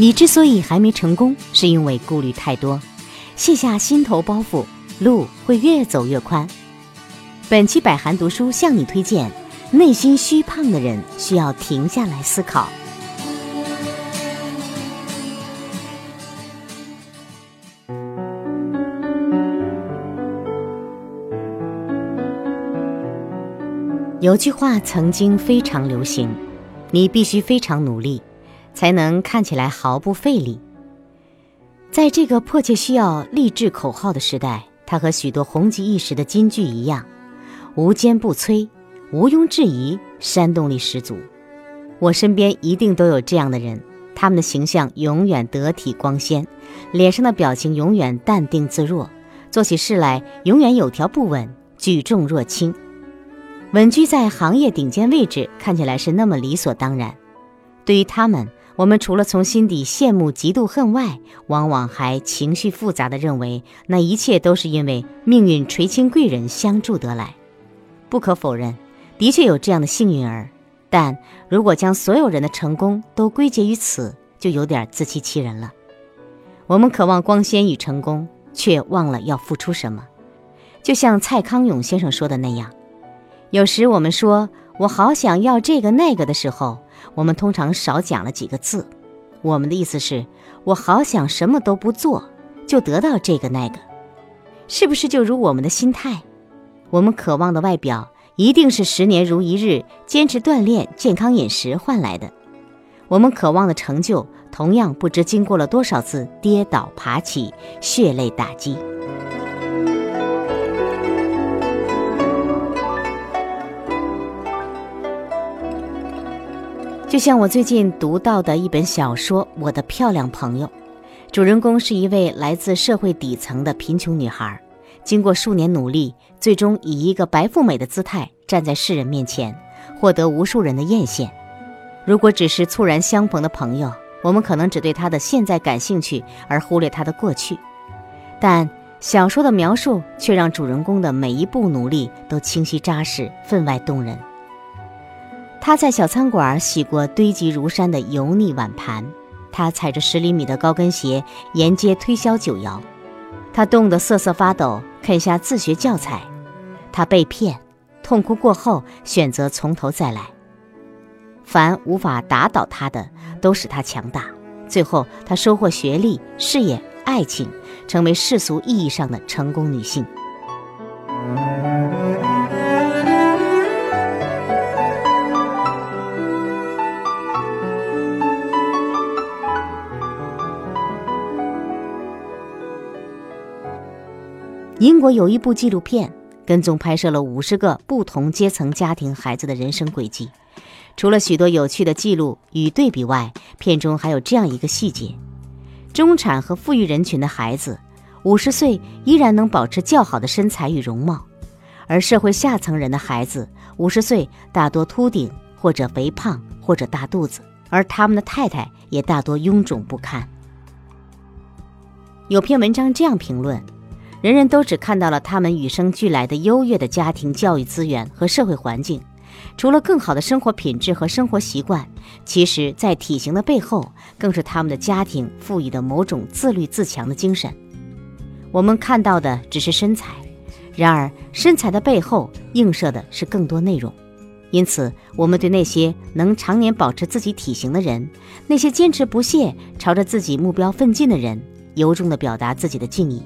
你之所以还没成功，是因为顾虑太多。卸下心头包袱，路会越走越宽。本期百寒读书向你推荐：内心虚胖的人需要停下来思考。有句话曾经非常流行：你必须非常努力，才能看起来毫不费力。在这个迫切需要励志口号的时代，它和许多红极一时的金句一样，无坚不摧，毋庸置疑，煽动力十足。我身边一定都有这样的人，他们的形象永远得体光鲜，脸上的表情永远淡定自若，做起事来永远有条不紊，举重若轻。稳居在行业顶尖位置，看起来是那么理所当然。对于他们，我们除了从心底羡慕、嫉妒、恨外，往往还情绪复杂地认为，那一切都是因为命运垂青贵人相助得来。不可否认，的确有这样的幸运儿，但如果将所有人的成功都归结于此，就有点自欺欺人了。我们渴望光鲜与成功，却忘了要付出什么。就像蔡康永先生说的那样。有时我们说“我好想要这个那个”的时候，我们通常少讲了几个字。我们的意思是我好想什么都不做，就得到这个那个，是不是就如我们的心态？我们渴望的外表一定是十年如一日坚持锻炼、健康饮食换来的。我们渴望的成就，同样不知经过了多少次跌倒爬起、血泪打击。就像我最近读到的一本小说《我的漂亮朋友》，主人公是一位来自社会底层的贫穷女孩，经过数年努力，最终以一个白富美的姿态站在世人面前，获得无数人的艳羡。如果只是猝然相逢的朋友，我们可能只对她的现在感兴趣，而忽略她的过去。但小说的描述却让主人公的每一步努力都清晰扎实，分外动人。他在小餐馆洗过堆积如山的油腻碗盘，他踩着十厘米的高跟鞋沿街推销酒肴，他冻得瑟瑟发抖，啃下自学教材，他被骗，痛哭过后选择从头再来。凡无法打倒他的，都使他强大。最后，他收获学历、事业、爱情，成为世俗意义上的成功女性。英国有一部纪录片，跟踪拍摄了五十个不同阶层家庭孩子的人生轨迹。除了许多有趣的记录与对比外，片中还有这样一个细节：中产和富裕人群的孩子，五十岁依然能保持较好的身材与容貌；而社会下层人的孩子，五十岁大多秃顶或者肥胖或者大肚子，而他们的太太也大多臃肿不堪。有篇文章这样评论。人人都只看到了他们与生俱来的优越的家庭教育资源和社会环境，除了更好的生活品质和生活习惯，其实，在体型的背后，更是他们的家庭赋予的某种自律自强的精神。我们看到的只是身材，然而身材的背后映射的是更多内容。因此，我们对那些能常年保持自己体型的人，那些坚持不懈朝着自己目标奋进的人，由衷地表达自己的敬意。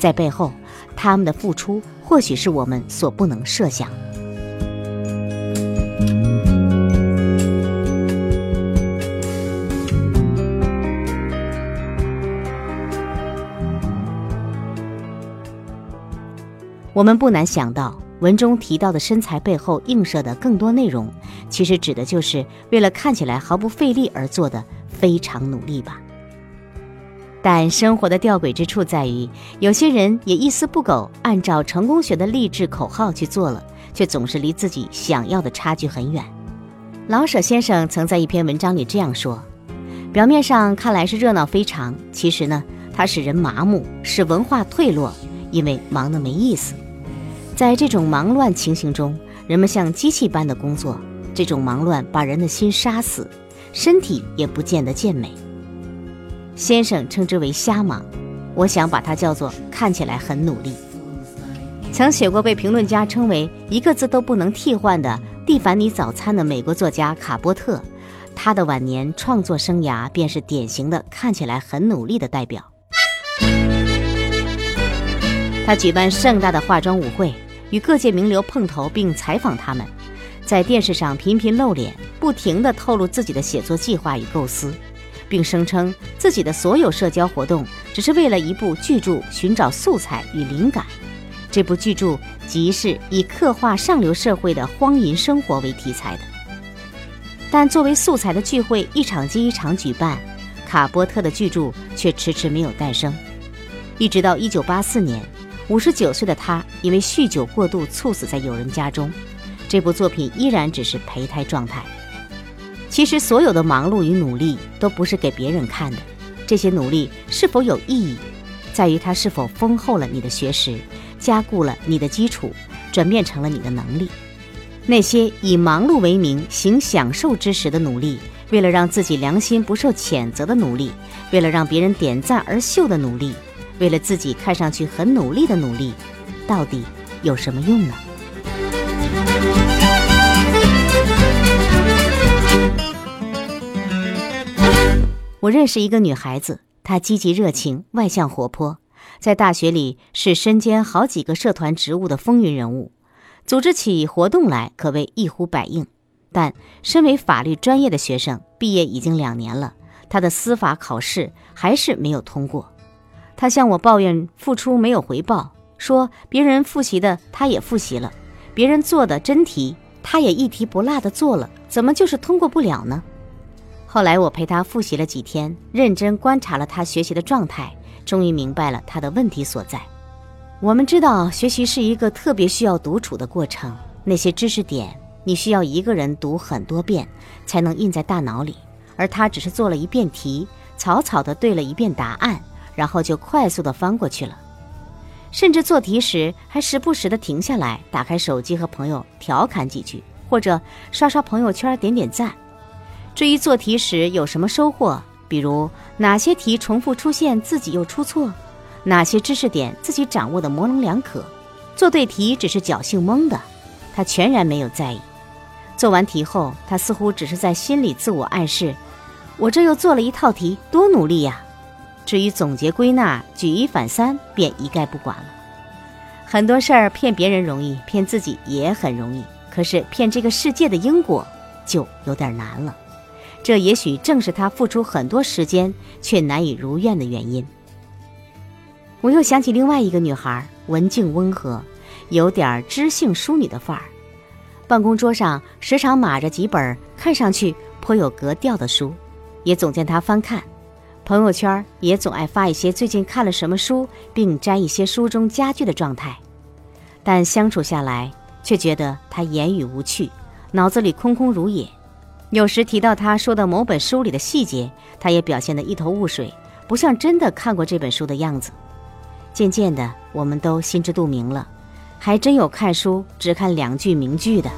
在背后，他们的付出或许是我们所不能设想。我们不难想到，文中提到的身材背后映射的更多内容，其实指的就是为了看起来毫不费力而做的非常努力吧。但生活的吊诡之处在于，有些人也一丝不苟，按照成功学的励志口号去做了，却总是离自己想要的差距很远。老舍先生曾在一篇文章里这样说：“表面上看来是热闹非常，其实呢，它使人麻木，使文化退落，因为忙得没意思。在这种忙乱情形中，人们像机器般的工作，这种忙乱把人的心杀死，身体也不见得健美。”先生称之为瞎忙，我想把它叫做看起来很努力。曾写过被评论家称为一个字都不能替换的《蒂凡尼早餐》的美国作家卡波特，他的晚年创作生涯便是典型的看起来很努力的代表。他举办盛大的化妆舞会，与各界名流碰头并采访他们，在电视上频频露脸，不停地透露自己的写作计划与构思，并声称自己的所有社交活动只是为了一部巨著寻找素材与灵感。这部巨著即是以刻画上流社会的荒淫生活为题材的，但作为素材的聚会一场接一场举办，卡波特的巨著却迟迟没有诞生。一直到1984年，59岁的他因为酗酒过度猝死在友人家中，这部作品依然只是胚胎状态。其实，所有的忙碌与努力都不是给别人看的，这些努力是否有意义，在于它是否丰厚了你的学识。加固了你的基础，转变成了你的能力。那些以忙碌为名行享受之时的努力，为了让自己良心不受谴责的努力，为了让别人点赞而秀的努力，为了自己看上去很努力的努力，到底有什么用呢？我认识一个女孩子，她积极热情，外向活泼。在大学里是身兼好几个社团职务的风云人物，组织起活动来可谓一呼百应。但身为法律专业的学生，毕业已经两年了，她的司法考试还是没有通过。她向我抱怨付出没有回报，说别人复习的她也复习了，别人做的真题她也一题不落的做了，怎么就是通过不了呢？后来我陪他复习了几天，认真观察了他学习的状态。终于明白了他的问题所在。我们知道，学习是一个特别需要独处的过程。那些知识点，你需要一个人读很多遍才能印在大脑里，而他只是做了一遍题，草草的对了一遍答案，然后就快速的翻过去了。甚至做题时还时不时的停下来，打开手机和朋友调侃几句，或者刷刷朋友圈点点赞。至于做题时有什么收获？比如哪些题重复出现，自己又出错；哪些知识点自己掌握的模棱两可，做对题只是侥幸蒙的，他全然没有在意。做完题后，他似乎只是在心里自我暗示：“我这又做了一套题，多努力呀！”至于总结归纳、举一反三，便一概不管了。很多事儿骗别人容易，骗自己也很容易，可是骗这个世界的因果就有点难了。这也许正是他付出很多时间却难以如愿的原因。我又想起另外一个女孩，文静温和，有点知性淑女的范儿。办公桌上时常码着几本看上去颇有格调的书，也总见她翻看。朋友圈也总爱发一些最近看了什么书，并摘一些书中佳句的状态。但相处下来，却觉得她言语无趣，脑子里空空如也。有时提到他说的某本书里的细节，他也表现得一头雾水，不像真的看过这本书的样子。渐渐的，我们都心知肚明了，还真有看书只看两句名句的。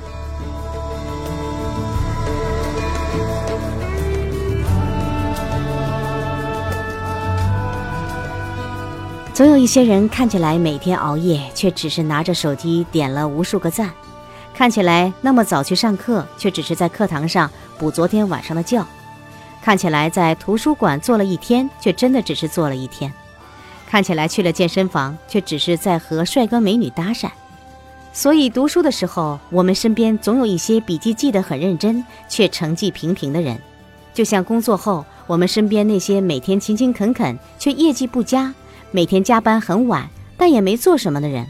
总有一些人看起来每天熬夜，却只是拿着手机点了无数个赞。看起来那么早去上课，却只是在课堂上补昨天晚上的觉；看起来在图书馆坐了一天，却真的只是坐了一天；看起来去了健身房，却只是在和帅哥美女搭讪。所以读书的时候，我们身边总有一些笔记记得很认真，却成绩平平的人；就像工作后，我们身边那些每天勤勤恳恳却业绩不佳，每天加班很晚但也没做什么的人。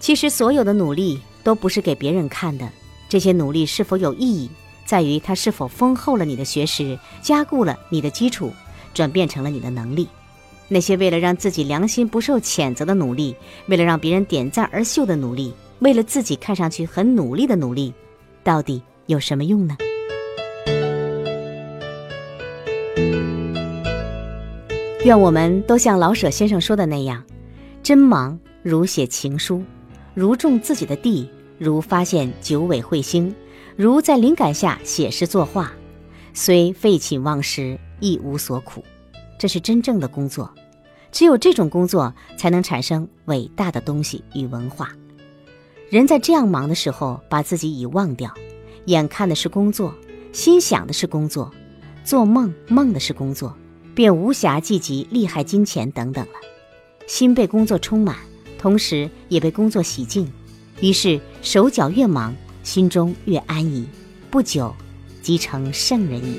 其实所有的努力。都不是给别人看的，这些努力是否有意义，在于它是否丰厚了你的学识，加固了你的基础，转变成了你的能力。那些为了让自己良心不受谴责的努力，为了让别人点赞而秀的努力，为了自己看上去很努力的努力，到底有什么用呢？愿我们都像老舍先生说的那样，真忙如写情书。如种自己的地，如发现九尾彗星，如在灵感下写诗作画，虽废寝忘食，亦无所苦。这是真正的工作。只有这种工作，才能产生伟大的东西与文化。人在这样忙的时候，把自己已忘掉，眼看的是工作，心想的是工作，做梦梦的是工作，便无暇计及利害金钱等等了。心被工作充满，同时也被工作洗净，于是手脚越忙，心中越安逸，不久即成圣人矣。